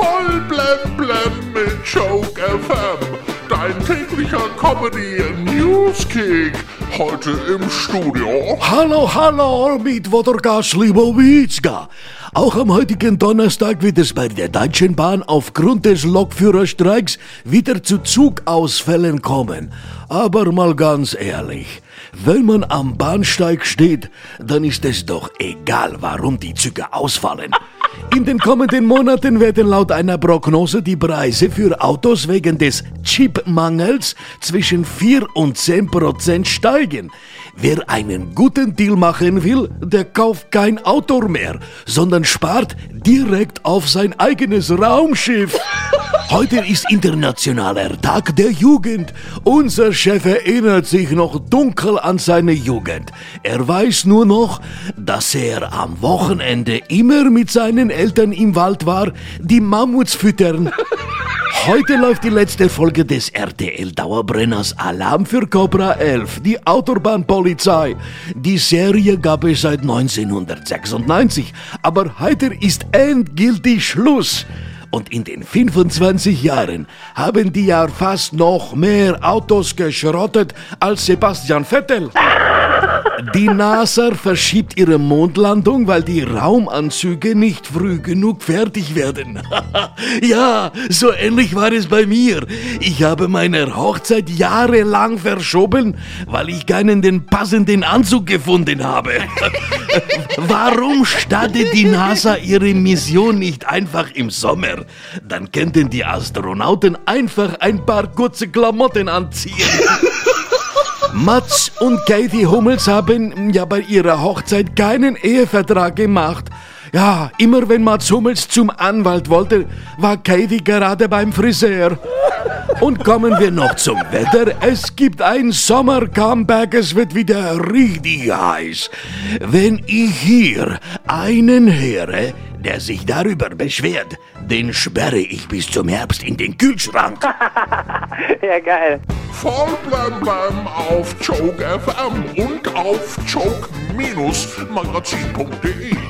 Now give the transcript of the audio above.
Voll blem blem mit Joke FM. Dein täglicher Comedy Newskick. Heute im Studio. Hallo, hallo mit Wodorka Slibowitska. Auch am heutigen Donnerstag wird es bei der Deutschen Bahn aufgrund des Lokführerstreiks wieder zu Zugausfällen kommen. Aber mal ganz ehrlich, wenn man am Bahnsteig steht, dann ist es doch egal, warum die Züge ausfallen. In den kommenden Monaten werden laut einer Prognose die Preise für Autos wegen des Chipmangels zwischen 4 und 10 Prozent steigen. Wer einen guten Deal machen will, der kauft kein Auto mehr, sondern spart direkt auf sein eigenes Raumschiff. Heute ist internationaler Tag der Jugend. Unser Chef erinnert sich noch dunkel an seine Jugend. Er weiß nur noch, dass er am Wochenende immer mit seinen Eltern im Wald war, die Mammuts füttern. Heute läuft die letzte Folge des RTL-Dauerbrenners Alarm für Cobra 11, die Autobahnpolizei. Die Serie gab es seit 1996, aber heute ist endgültig Schluss. Und in den 25 Jahren haben die ja fast noch mehr Autos geschrottet als Sebastian Vettel. Die NASA verschiebt ihre Mondlandung, weil die Raumanzüge nicht früh genug fertig werden. ja, so ähnlich war es bei mir. Ich habe meine Hochzeit jahrelang verschoben, weil ich keinen den passenden Anzug gefunden habe. Warum startet die NASA ihre Mission nicht einfach im Sommer? Dann könnten die Astronauten einfach ein paar kurze Klamotten anziehen. Mats und Katie Hummels haben ja bei ihrer Hochzeit keinen Ehevertrag gemacht. Ja, immer wenn Mats Hummels zum Anwalt wollte, war Katie gerade beim Friseur. Und kommen wir noch zum Wetter. Es gibt ein Sommer-Comeback, es wird wieder richtig heiß. Wenn ich hier einen höre, der sich darüber beschwert, den sperre ich bis zum Herbst in den Kühlschrank. ja, geil. Voll blem blem auf Joke FM und auf joke-magazin.de.